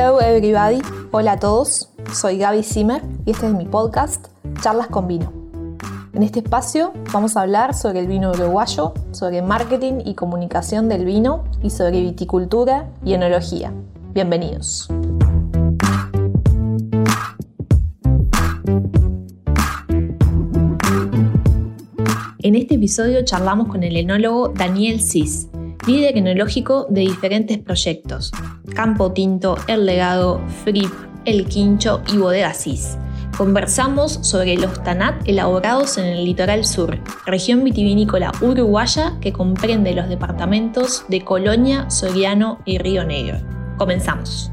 Hello everybody, hola a todos, soy Gaby Zimmer y este es mi podcast Charlas con Vino. En este espacio vamos a hablar sobre el vino uruguayo, sobre marketing y comunicación del vino y sobre viticultura y enología. Bienvenidos. En este episodio charlamos con el enólogo Daniel Cis, líder enológico de diferentes proyectos, Campo Tinto, El Legado, Frip, El Quincho y Bodega Cis. Conversamos sobre los tanat elaborados en el litoral sur, región vitivinícola uruguaya que comprende los departamentos de Colonia, Soriano y Río Negro. Comenzamos.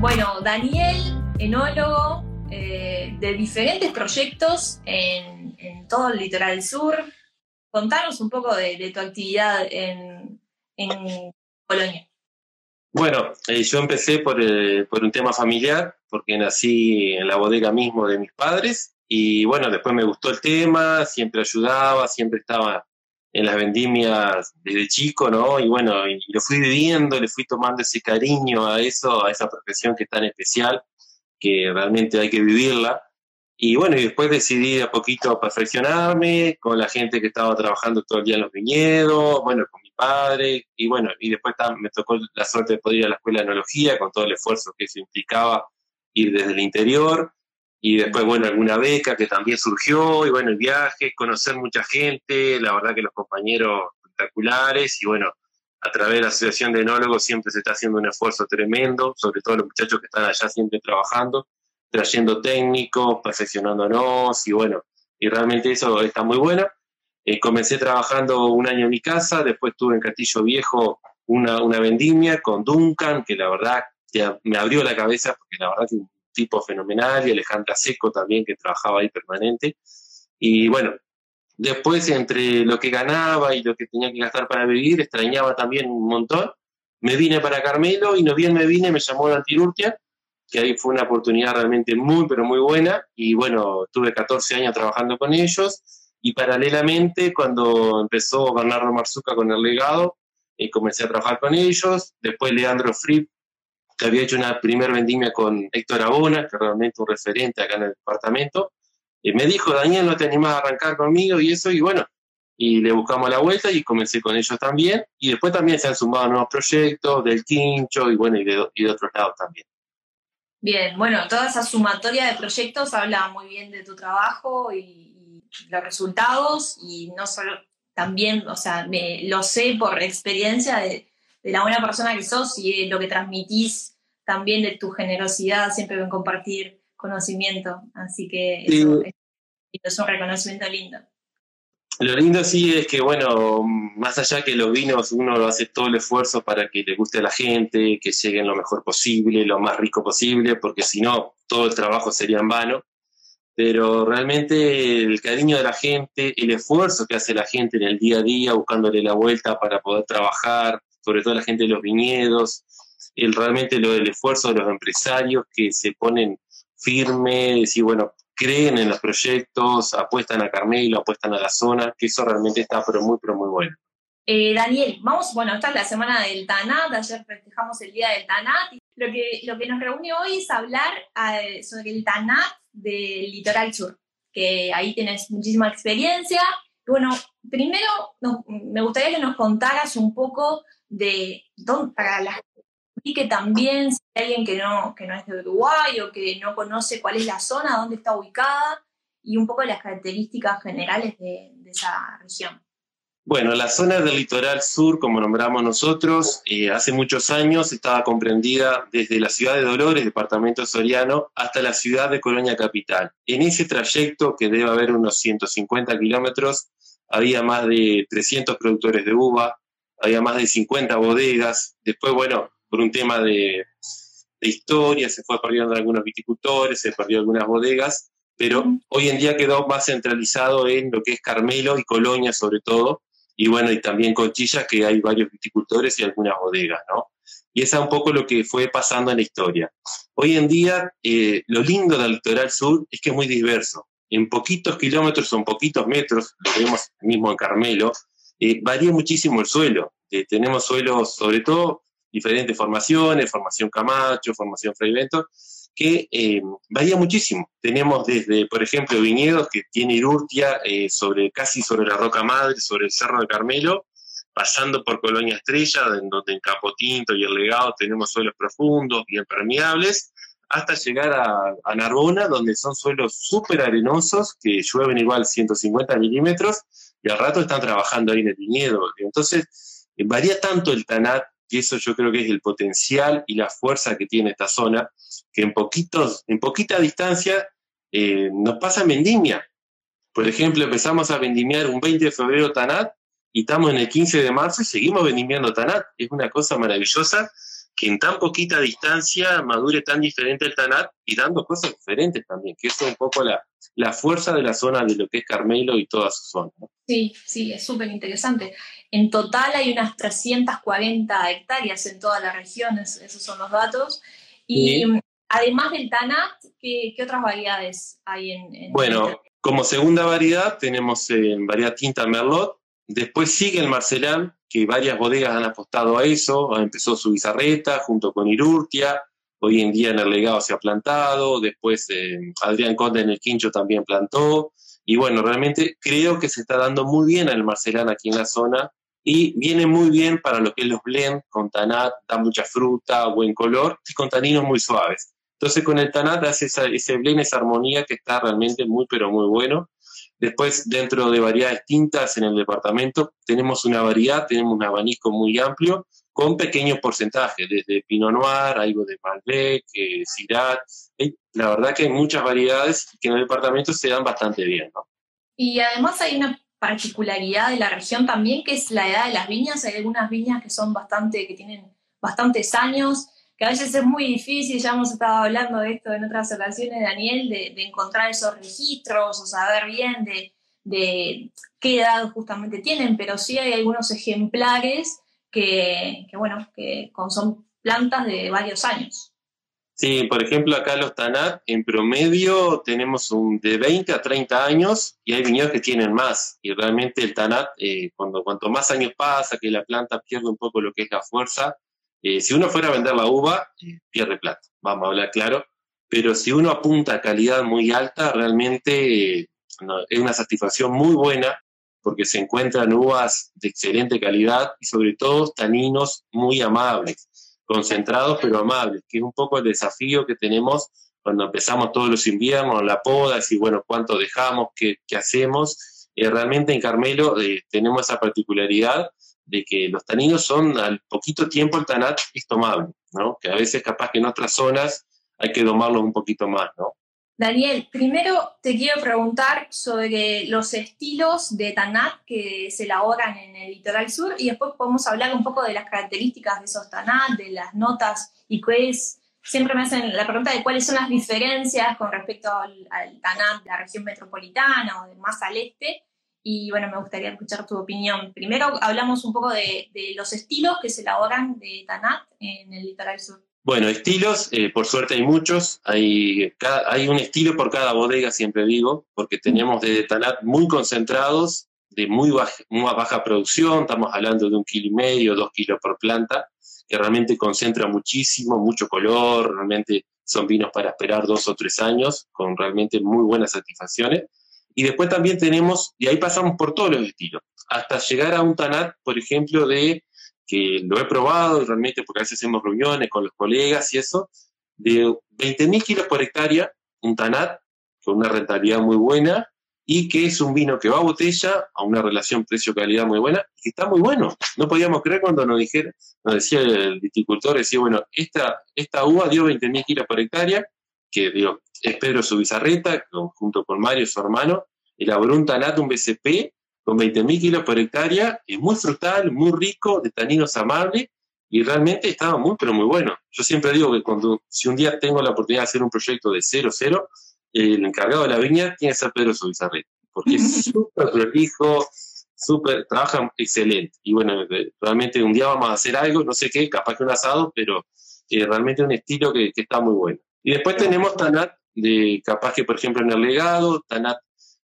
Bueno, Daniel, enólogo eh, de diferentes proyectos en, todo el litoral sur. Contanos un poco de, tu actividad en, Colonia. Bueno, eh, yo empecé por, eh, por, un tema familiar, porque nací en la bodega mismo de mis padres, y bueno, después me gustó el tema, siempre ayudaba, siempre estaba en las vendimias desde chico, ¿no? Y bueno, y lo fui viviendo, le fui tomando ese cariño a eso, a esa profesión que es tan especial, que realmente hay que vivirla. Y bueno, y después decidí a poquito perfeccionarme con la gente que estaba trabajando todo el día en los viñedos, bueno, con mi padre, y bueno, y después me tocó la suerte de poder ir a la escuela de enología con todo el esfuerzo que eso implicaba ir desde el interior y después, bueno, alguna beca que también surgió, y bueno, el viaje, conocer mucha gente, la verdad que los compañeros espectaculares, y bueno, a través de la Asociación de Enólogos siempre se está haciendo un esfuerzo tremendo, sobre todo los muchachos que están allá siempre trabajando, trayendo técnicos, perfeccionándonos, y bueno, y realmente eso está muy bueno. Eh, comencé trabajando un año en mi casa, después tuve en Castillo Viejo una, una vendimia con Duncan, que la verdad me abrió la cabeza, porque la verdad que tipo fenomenal, y Alejandra Seco también, que trabajaba ahí permanente. Y bueno, después entre lo que ganaba y lo que tenía que gastar para vivir, extrañaba también un montón. Me vine para Carmelo y no bien me vine, me llamó la Antirurtia, que ahí fue una oportunidad realmente muy, pero muy buena. Y bueno, tuve 14 años trabajando con ellos. Y paralelamente, cuando empezó Bernardo Marzuca con el legado, eh, comencé a trabajar con ellos. Después Leandro Fripp que había hecho una primer vendimia con Héctor Abona, que realmente un referente acá en el departamento. Me dijo, Daniel, ¿no te animás a arrancar conmigo? Y eso, y bueno, y le buscamos la vuelta y comencé con ellos también. Y después también se han sumado nuevos proyectos del Quincho y bueno, y de, y de otros lados también. Bien, bueno, toda esa sumatoria de proyectos habla muy bien de tu trabajo y, los resultados y no solo también, o sea, me, lo sé por experiencia de, de la buena persona que sos y lo que transmitís también de tu generosidad siempre en compartir conocimiento. Así que eso, es un reconocimiento lindo. Lo lindo sí es que, bueno, más allá que los vinos, uno hace todo el esfuerzo para que le guste a la gente, que lleguen lo mejor posible, lo más rico posible, porque si no, todo el trabajo sería en vano. Pero realmente el cariño de la gente, el esfuerzo que hace la gente en el día a día, buscándole la vuelta para poder trabajar, sobre todo la gente de los viñedos, el, realmente lo del esfuerzo de los empresarios que se ponen firmes y bueno, creen en los proyectos, apuestan a Carmelo, apuestan a la zona, que eso realmente está pero muy, pero muy bueno. Eh, Daniel, vamos, bueno, esta es la semana del TANAT, ayer festejamos el día del TANAT. Lo que, lo que nos reúne hoy es hablar eh, sobre el TANAT del litoral sur, que ahí tienes muchísima experiencia. Bueno, primero me gustaría que nos contaras un poco de dónde, para la y que también si hay alguien que no, que no es de Uruguay o que no conoce cuál es la zona, dónde está ubicada y un poco las características generales de, esa región. Bueno, la zona del litoral sur, como nombramos nosotros, eh, hace muchos años estaba comprendida desde la ciudad de Dolores, departamento soriano, hasta la ciudad de Colonia Capital. En ese trayecto, que debe haber unos 150 kilómetros, había más de 300 productores de uva, había más de 50 bodegas. Después, bueno, por un tema de, historia, se fue perdiendo algunos viticultores, se perdió algunas bodegas, pero hoy en día quedó más centralizado en lo que es Carmelo y Colonia sobre todo, y bueno, y también Conchilla, que hay varios viticultores y algunas bodegas, ¿no? Y esa es un poco lo que fue pasando en la historia. Hoy en día, eh, lo lindo del litoral sur es que es muy diverso. en poquitos kilómetros o en poquitos metros, lo vemos mismo en Carmelo, eh, varía muchísimo el suelo. Eh, tenemos suelos, sobre todo, diferentes formaciones, formación Camacho, formación Freivento, que eh, varía muchísimo. Tenemos desde, por ejemplo, viñedos que tiene Irurtia sobre, casi sobre la roca madre, sobre el Cerro de Carmelo, pasando por Colonia Estrella, en donde en Capotinto y el Legado tenemos suelos profundos, bien permeables, hasta llegar a, Narbona, donde son suelos súper arenosos, que llueven igual 150 milímetros, y al rato están trabajando ahí en el viñedo. Entonces, eh, varía tanto el TANAT, y eso yo creo que es el potencial y la fuerza que tiene esta zona, que en, poquitos, en poquita distancia eh, nos pasa vendimia. Por ejemplo, empezamos a vendimiar un 20 de febrero TANAT y estamos en el 15 de marzo y seguimos vendimiando TANAT. Es una cosa maravillosa que en tan poquita distancia madure tan diferente el Tanat y dando cosas diferentes también, que es un poco la, la fuerza de la zona de lo que es Carmelo y toda su zona. Sí, sí, es súper interesante. En total hay unas 340 hectáreas en toda la región, esos son los datos. Y además del Tanat, ¿qué, otras variedades hay en, Bueno, como segunda variedad tenemos en variedad tinta Merlot, después sigue el Marcelán, que varias bodegas han apostado a eso, empezó su bizarreta junto con Irurtia, hoy en día en el legado se ha plantado, después eh, Adrián Conde en el Quincho también plantó, y bueno, realmente creo que se está dando muy bien al Marcelán aquí en la zona, y viene muy bien para lo que es los blend, con tanat, da mucha fruta, buen color, y con taninos muy suaves. Entonces con el tanat hace ese blend, esa armonía que está realmente muy, pero muy bueno. Después, dentro de variedades tintas en el departamento, tenemos una variedad, tenemos un abanico muy amplio con pequeños porcentajes, desde Pinot Noir, algo de Malbec, eh, La verdad que hay muchas variedades que en el departamento se dan bastante bien. ¿no? Y además hay una particularidad de la región también, que es la edad de las viñas. Hay algunas viñas que son bastante, que tienen bastantes años que a veces es muy difícil, ya hemos estado hablando de esto en otras ocasiones, Daniel, de, encontrar esos registros o saber bien de, qué edad justamente tienen, pero sí hay algunos ejemplares que, bueno, que son plantas de varios años. Sí, por ejemplo, acá los Tanat, en promedio tenemos un de 20 a 30 años y hay viñedos que tienen más. Y realmente el Tanat, eh, cuando, cuanto más años pasa, que la planta pierde un poco lo que es la fuerza, eh, si uno fuera a vender la uva, eh, pierde plata, vamos a hablar claro, pero si uno apunta a calidad muy alta, realmente es una satisfacción muy buena porque se encuentran uvas de excelente calidad y sobre todo taninos muy amables, concentrados pero amables, que es un poco el desafío que tenemos cuando empezamos todos los inviernos, la poda, y bueno, cuánto dejamos, qué, qué hacemos. realmente en Carmelo tenemos esa particularidad de que los taninos son al poquito tiempo el tanat es tomable, ¿no? Que a veces capaz que en otras zonas hay que domarlos un poquito más, ¿no? Daniel, primero te quiero preguntar sobre los estilos de tanat que se elaboran en el litoral sur y después podemos hablar un poco de las características de esos tanat, de las notas y qué es, siempre me hacen la pregunta de cuáles son las diferencias con respecto al, al tanat de la región metropolitana o de más al este y bueno, me gustaría escuchar tu opinión. Primero hablamos un poco de, los estilos que se elaboran de Tanat en el litoral sur. Bueno, estilos, eh, por suerte hay muchos, hay, hay un estilo por cada bodega, siempre digo, porque tenemos de Tanat muy concentrados, de muy baja producción, estamos hablando de un kilo y medio, dos kilos por planta, que realmente concentra muchísimo, mucho color, realmente son vinos para esperar dos o tres años, con realmente muy buenas satisfacciones. Y después también tenemos, y ahí pasamos por todos los estilos, hasta llegar a un TANAT, por ejemplo, de que lo he probado realmente porque a veces hacemos reuniones con los colegas y eso, de 20.000 kilos por hectárea, un TANAT con una rentabilidad muy buena y que es un vino que va a botella a una relación precio-calidad muy buena y que está muy bueno. No podíamos creer cuando nos, dijera, nos decía el viticultor, decía, bueno, esta, esta uva dio 20.000 kilos por hectárea, que digo, es Pedro Subizarreta, junto con Mario, su hermano, elaboró un tanato, un BCP, con 20.000 kilos por hectárea, es muy frutal, muy rico, de taninos amables, y realmente estaba muy, pero muy bueno. Yo siempre digo que cuando, si un día tengo la oportunidad de hacer un proyecto de cero, cero, el encargado de la viña tiene que ser Pedro Subizarreta, porque es súper prolijo, súper, trabaja excelente. Y bueno, realmente un día vamos a hacer algo, no sé qué, capaz que un asado, pero eh, realmente un estilo que, que está muy bueno. Y después tenemos Tanat de capaz que, por ejemplo, en el legado, tanat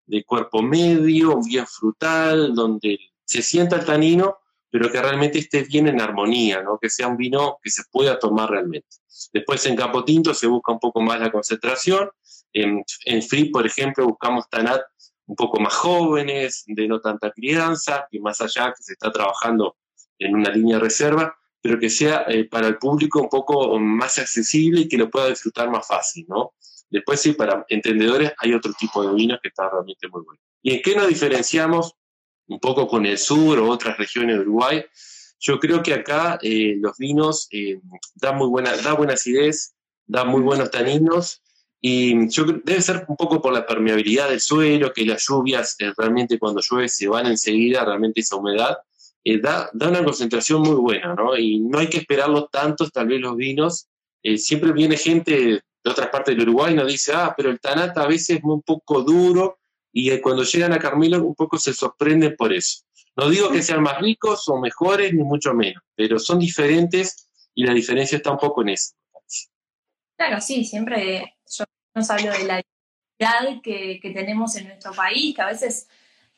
de cuerpo medio, bien frutal, donde se sienta el tanino, pero que realmente esté bien en armonía, ¿no? que sea un vino que se pueda tomar realmente. Después en Campo Tinto se busca un poco más la concentración. En, en Free, por ejemplo, buscamos tanat un poco más jóvenes, de no tanta crianza, y más allá que se está trabajando en una línea de reserva, pero que sea eh, para el público un poco más accesible y que lo pueda disfrutar más fácil, ¿no? Después sí, para entendedores hay otro tipo de vinos que está realmente muy bueno. ¿Y en qué nos diferenciamos un poco con el sur o otras regiones de Uruguay? Yo creo que acá eh, los vinos eh, dan muy buena, da buena acidez, dan muy buenos taninos y yo debe ser un poco por la permeabilidad del suelo, que las lluvias eh, realmente cuando llueve se van enseguida, realmente esa humedad, eh, da, da, una concentración muy buena, ¿no? Y no hay que esperarlo tanto, tal vez los vinos. Siempre viene gente de otras partes del Uruguay nos dice, ah, pero el tanata a veces es un poco duro y cuando llegan a Carmelo un poco se sorprenden por eso. No digo que sean más ricos o mejores, ni mucho menos, pero son diferentes y la diferencia está un poco en eso. Claro, sí, siempre yo nos hablo de la diversidad que, que, tenemos en nuestro país, que a veces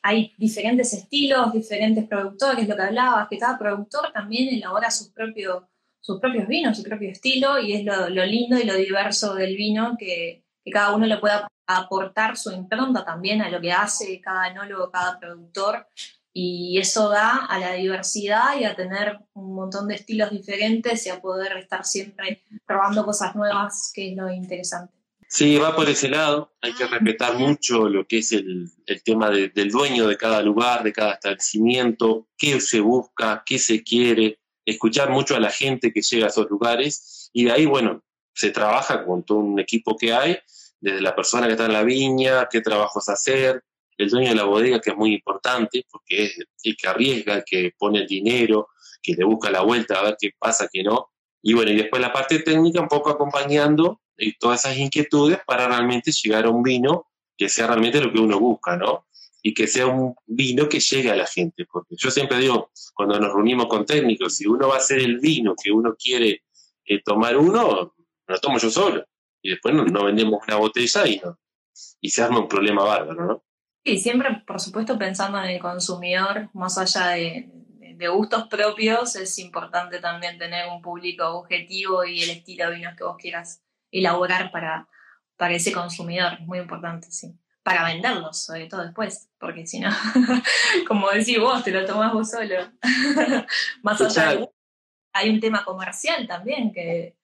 hay diferentes estilos, diferentes productores, lo que hablabas, que cada productor también elabora sus propios, sus propios vinos, su propio estilo, y es lo, lo lindo y lo diverso del vino, que, que, cada uno le pueda aportar su impronta también a lo que hace cada enólogo, cada productor, y eso da a la diversidad y a tener un montón de estilos diferentes y a poder estar siempre probando cosas nuevas, que es lo interesante. Sí, va por ese lado. Hay que respetar mucho lo que es el, el tema de, del dueño de cada lugar, de cada establecimiento, qué se busca, qué se quiere, escuchar mucho a la gente que llega a esos lugares y de ahí, bueno, se trabaja con todo un equipo que hay, desde la persona que está en la viña, qué trabajos hacer, el dueño de la bodega, que es muy importante, porque es el que arriesga, el que pone el dinero, que le busca la vuelta a ver qué pasa, qué no. Y bueno, y después la parte técnica, un poco acompañando y todas esas inquietudes para realmente llegar a un vino que sea realmente lo que uno busca, ¿no? Y que sea un vino que llegue a la gente, porque yo siempre digo, cuando nos reunimos con técnicos, si uno va a hacer el vino que uno quiere eh, tomar uno, lo tomo yo solo, y después no, vendemos una botella y, no, y se arma un problema bárbaro, ¿no? Sí, siempre, por supuesto, pensando en el consumidor, más allá de, de gustos propios, es importante también tener un público objetivo y el estilo de vinos que vos quieras elaborar para, para ese consumidor, es muy importante, sí. Para venderlos, sobre todo después, porque si no, como decís vos, te lo tomás vos solo. Más allá de hay un tema comercial también, que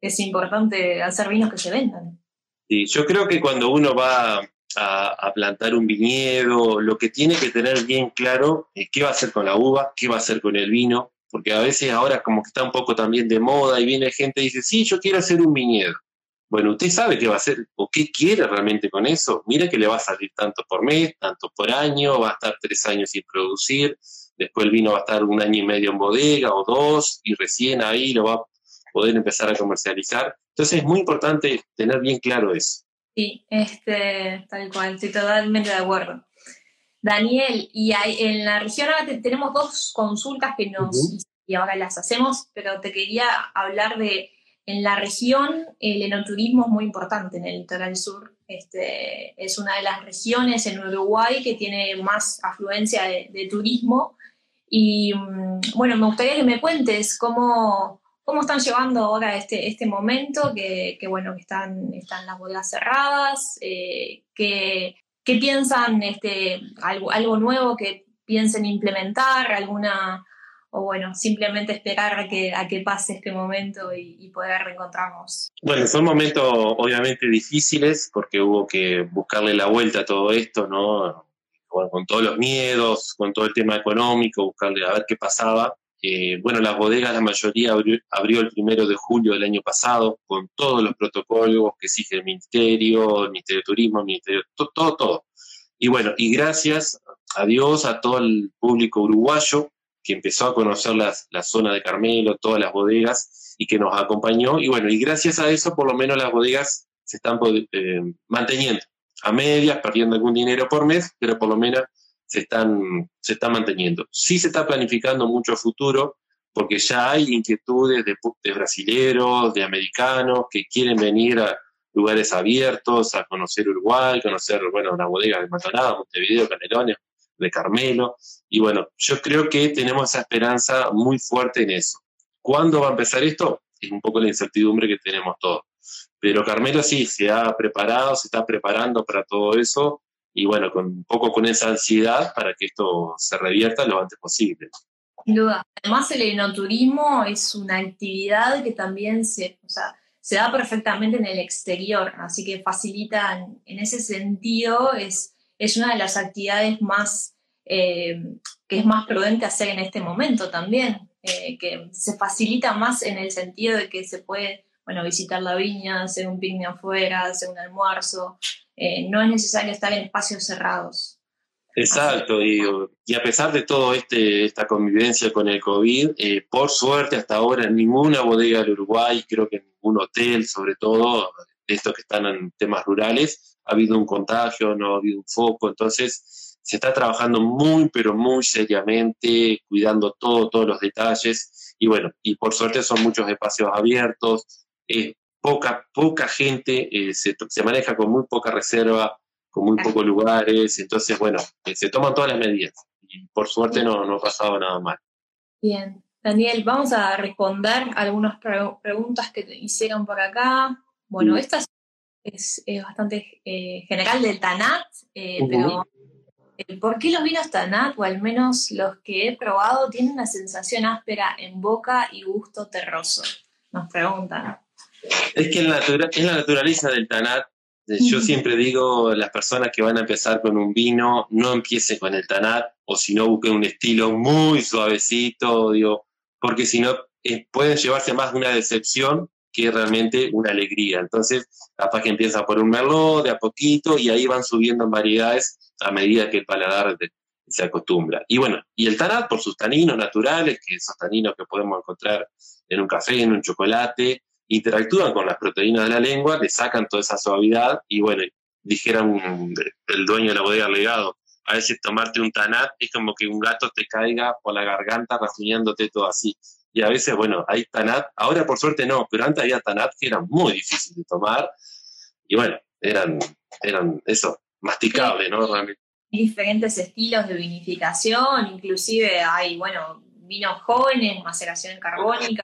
es importante hacer vinos que se vendan. Sí, yo creo que cuando uno va a, a, plantar un viñedo, lo que tiene que tener bien claro es qué va a hacer con la uva, qué va a hacer con el vino, porque a veces ahora como que está un poco también de moda y viene gente y dice, sí, yo quiero hacer un viñedo. Bueno, usted sabe qué va a hacer o qué quiere realmente con eso. Mira que le va a salir tanto por mes, tanto por año, va a estar tres años sin producir, después el vino va a estar un año y medio en bodega o dos y recién ahí lo va a poder empezar a comercializar. Entonces es muy importante tener bien claro eso. Sí, este, tal cual, estoy totalmente de acuerdo. Daniel, y hay, en la región ahora tenemos dos consultas que nos, uh -huh. y ahora las hacemos, pero te quería hablar de en la región el enoturismo es muy importante en el litoral sur. Este, es una de las regiones en Uruguay que tiene más afluencia de, turismo. Y mm, bueno, me gustaría que me cuentes cómo, cómo están llevando ahora este, este momento, que, que bueno, que están, están las bodegas cerradas, eh, que, que, piensan este, algo, algo nuevo que piensen implementar, alguna o bueno, simplemente esperar a que, a que pase este momento y, y, poder reencontrarnos? Bueno, son momentos obviamente difíciles porque hubo que buscarle la vuelta a todo esto, ¿no? Bueno, con todos los miedos, con todo el tema económico, buscarle a ver qué pasaba. Eh, bueno, las bodegas, la mayoría abrió, abrió, el primero de julio del año pasado, con todos los protocolos que exige el Ministerio, el Ministerio de Turismo, el Ministerio, todo, todo, todo. Y bueno, y gracias a Dios, a todo el público uruguayo, que empezó a conocer las, la zona de Carmelo, todas las bodegas, y que nos acompañó. Y bueno, y gracias a eso, por lo menos las bodegas se están eh, manteniendo a medias, perdiendo algún dinero por mes, pero por lo menos se están, se están manteniendo. Sí se está planificando mucho futuro, porque ya hay inquietudes de, de brasileros, de americanos, que quieren venir a, lugares abiertos, a conocer Uruguay, conocer, bueno, la bodega de Maldonado, Montevideo, Canelones, de Carmelo. Y bueno, yo creo que tenemos esa esperanza muy fuerte en eso. ¿Cuándo va a empezar esto? Es un poco la incertidumbre que tenemos todos. Pero Carmelo sí, se ha preparado, se está preparando para todo eso y bueno, con un poco con esa ansiedad para que esto se revierta lo antes posible. Sin duda. Además, el enoturismo es una actividad que también se, o sea, se da perfectamente en el exterior, así que facilita en, ese sentido, es, es una de las actividades más eh, que es más prudente hacer en este momento también, eh, que se facilita más en el sentido de que se puede bueno, visitar la viña, hacer un picnic afuera, hacer un almuerzo, eh, no es necesario estar en espacios cerrados. Exacto, y, a pesar de todo este, esta convivencia con el COVID, por suerte hasta ahora en ninguna bodega del Uruguay, creo que en ningún hotel, sobre todo, de estos que están en temas rurales, ha habido un contagio, no ha habido un foco, entonces se está trabajando muy, pero muy seriamente, cuidando todo, todos los detalles, y bueno, y por suerte son muchos espacios abiertos, poca, poca gente, eh, se, se maneja con muy poca reserva, con muy pocos lugares, entonces, bueno, eh, se toman todas las medidas. Y por suerte no, no ha pasado nada mal. Bien, Daniel, vamos a responder algunas preguntas que te hicieron por acá. Bueno, esta es, bastante eh, general del TANAT, eh, pero ¿por qué los vinos TANAT, o al menos los que he probado, tienen una sensación áspera en boca y gusto terroso? Nos preguntan. Es que la es la naturaleza del TANAT yo siempre digo, las personas que van a empezar con un vino, no empiecen con el tanat, o si no, busquen un estilo muy suavecito, digo, porque si no, eh, pueden llevarse más de una decepción que realmente una alegría. Entonces, capaz que empieza por un merlot de a poquito y ahí van subiendo en variedades a medida que el paladar se acostumbra. Y bueno, y el tanat por sus taninos naturales, que esos taninos que podemos encontrar en un café, en un chocolate, interactúan con las proteínas de la lengua, le sacan toda esa suavidad y bueno, dijera el dueño de la bodega legado, a veces tomarte un tanat es como que un gato te caiga por la garganta rasguñándote todo así. Y a veces, bueno, hay tanat, ahora por suerte no, pero antes había tanat que eran muy difíciles de tomar y bueno, eran, eran eso, masticables, ¿no? Realmente. Diferentes estilos de vinificación, inclusive hay, bueno, vinos jóvenes, maceración carbónica,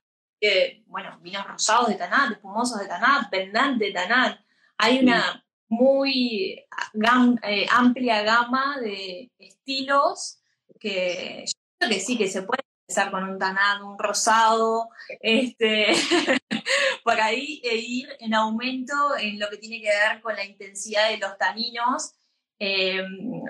bueno, vinos rosados de Tanat, espumosos de Tanat, pendantes de Tanat. Hay una muy eh, amplia gama de estilos que yo creo que sí, que se puede empezar con un Tanat, un rosado, este, por ahí e ir en aumento en lo que tiene que ver con la intensidad de los taninos eh,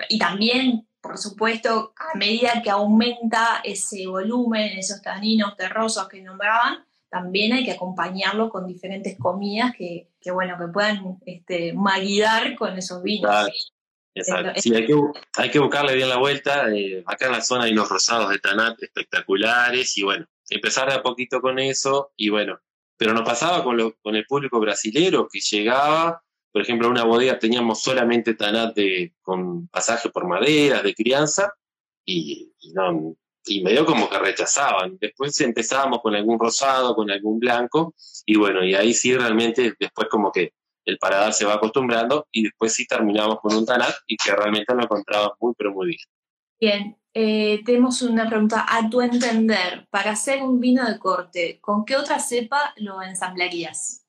y también por supuesto, a medida que aumenta ese volumen, esos taninos terrosos que nombraban, también hay que acompañarlo con diferentes comidas que, bueno, que puedan este, maridar con esos vinos. Exacto. Sí, hay que, buscarle bien la vuelta. Eh, acá en la zona hay unos rosados de Tanat espectaculares y bueno, empezar de a poquito con eso y bueno, pero nos pasaba con, lo, con el público brasilero que llegaba por ejemplo, en una bodega teníamos solamente tanat de, con pasaje por maderas de crianza y, no, y medio como que rechazaban. Después empezábamos con algún rosado, con algún blanco, y bueno, y ahí sí realmente después como que el paladar se va acostumbrando y después sí terminamos con un tanat y que realmente lo encontraba muy, pero muy bien. Bien, eh, tenemos una pregunta. A tu entender, para hacer un vino de corte, ¿con qué otra cepa lo ensamblarías?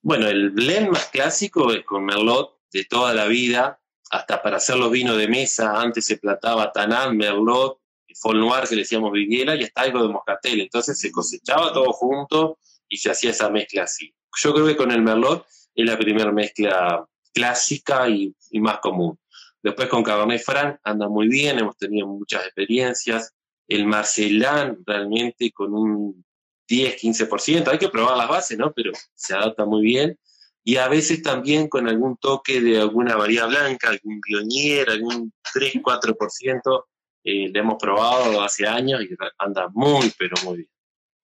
Bueno, el blend más clásico es con Merlot de toda la vida, hasta para hacer los vinos de mesa, antes se plataba Tanat, Merlot, Fol Noir, que le decíamos Vigiela, y hasta algo de Moscatel. Entonces se cosechaba todo junto y se hacía esa mezcla así. Yo creo que con el Merlot es la primera mezcla clásica y, más común. Después con Cabernet Franc anda muy bien, hemos tenido muchas experiencias. El Marcelán realmente con un 10, 15%, hay que probar las bases, ¿no? Pero se adapta muy bien. Y a veces también con algún toque de alguna variedad blanca, algún bionier, algún 3, 4%, eh, le hemos probado hace años y anda muy, pero muy bien.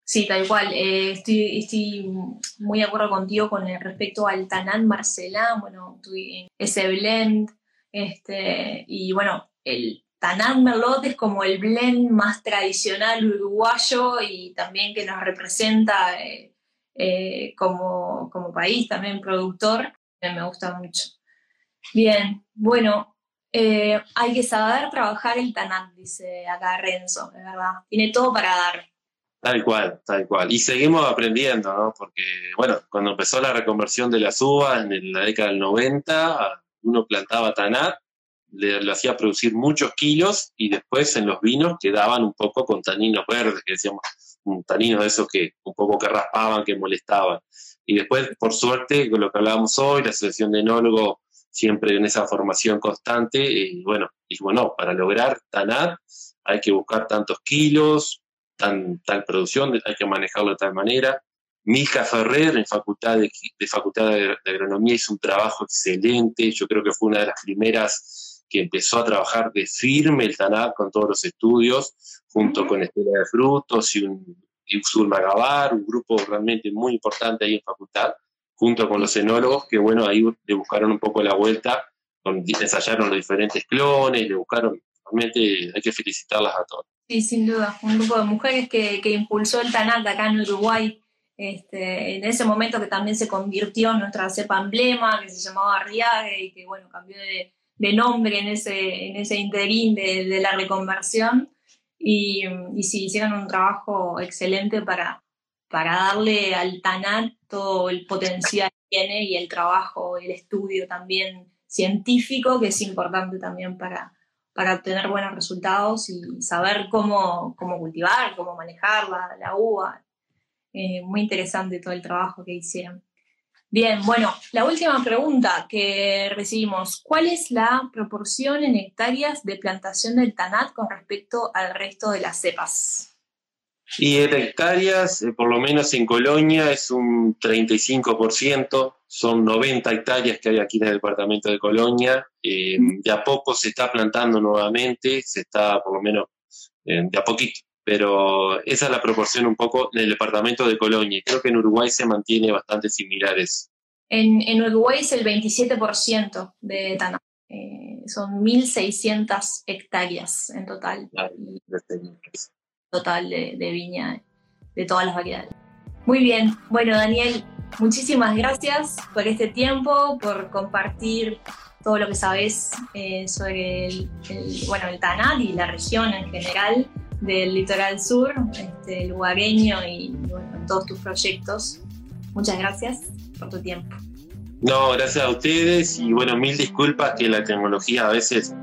Sí, tal cual. Eh, estoy, estoy, muy de acuerdo contigo con respecto al Tanan Marcelán, bueno, ese blend, este, y bueno, el Tanat Merlot es como el blend más tradicional uruguayo y también que nos representa eh, eh, como, como país, también productor, me gusta mucho. Bien, bueno, hay que saber trabajar el Tanat, dice acá Renzo, de verdad. Tiene todo para dar. Tal cual, tal cual. Y seguimos aprendiendo, ¿no? Porque, bueno, cuando empezó la reconversión de las uvas en la década del 90, uno plantaba Tanat, le, hacía producir muchos kilos y después en los vinos quedaban un poco con taninos verdes, que decíamos, taninos de esos que un poco que raspaban, que molestaban. Y después, por suerte, con lo que hablábamos hoy, la Asociación de Enólogos siempre en esa formación constante, y bueno, y bueno, para lograr TANAT hay que buscar tantos kilos, tan, tal producción, hay que manejarlo de tal manera. Milka Ferrer, en facultad de, Facultad de, Agronomía, hizo un trabajo excelente, yo creo que fue una de las primeras que empezó a trabajar de firme el TANAT con todos los estudios, junto con Estela de Frutos y un y Magabar, un grupo realmente muy importante ahí en facultad, junto con los enólogos, que bueno, ahí le buscaron un poco la vuelta, ensayaron los diferentes clones, le buscaron, hay que felicitarlas a todos. Sí, sin duda, un grupo de mujeres que, que impulsó el TANAT acá en Uruguay, este, en ese momento que también se convirtió en nuestra cepa emblema, que se llamaba Arriague y que bueno, cambió de, nombre en ese, en ese interín de, de la reconversión. Y, y sí, hicieron un trabajo excelente para, para darle al TANAT todo el potencial que tiene y el trabajo, el estudio también científico, que es importante también para, para obtener buenos resultados y saber cómo, cómo cultivar, cómo manejar la, la uva. Eh, muy interesante todo el trabajo que hicieron. Bien, bueno, la última pregunta que recibimos, ¿cuál es la proporción en hectáreas de plantación del TANAT con respecto al resto de las cepas? Y en hectáreas, eh, por lo menos en Colonia, es un 35%, son 90 hectáreas que hay aquí en el departamento de Colonia. Eh, de a poco se está plantando nuevamente, se está por lo menos eh, de a poquito, pero esa es la proporción un poco del departamento de Colonia. Creo que en Uruguay se mantiene bastante similares. En, en Uruguay es el 27% de Tana. Eh, son 1.600 hectáreas en total. Total de, viña, de todas las variedades. Muy bien, bueno Daniel, muchísimas gracias por este tiempo, por compartir todo lo que sabes eh, sobre el, bueno, el Tanat y la región en general del litoral sur, este, lugareño y bueno, todos tus proyectos. Muchas gracias por tu tiempo. No, gracias a ustedes y bueno, mil disculpas que la tecnología a veces,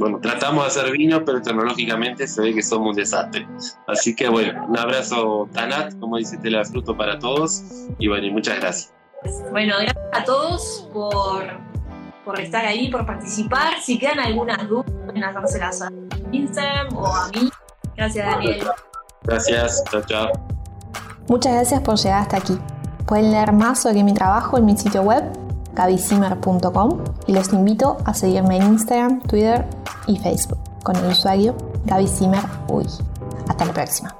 bueno, tratamos de hacer vino, pero tecnológicamente se ve que somos un desastre. Así que bueno, un abrazo Tanat, como dice Tela Fruto para todos y bueno, y muchas gracias. Bueno, gracias a todos por, por estar ahí, por participar. Si quedan algunas dudas, pueden hacérselas a Instagram o a mí Gracias, Daniel. Gracias, chao, chao. Muchas gracias por llegar hasta aquí. Pueden leer más sobre mi trabajo en mi sitio web, gabyzimmer.com, y los invito a seguirme en Instagram, Twitter y Facebook con el usuario GabyZimmerUy. Hasta la próxima.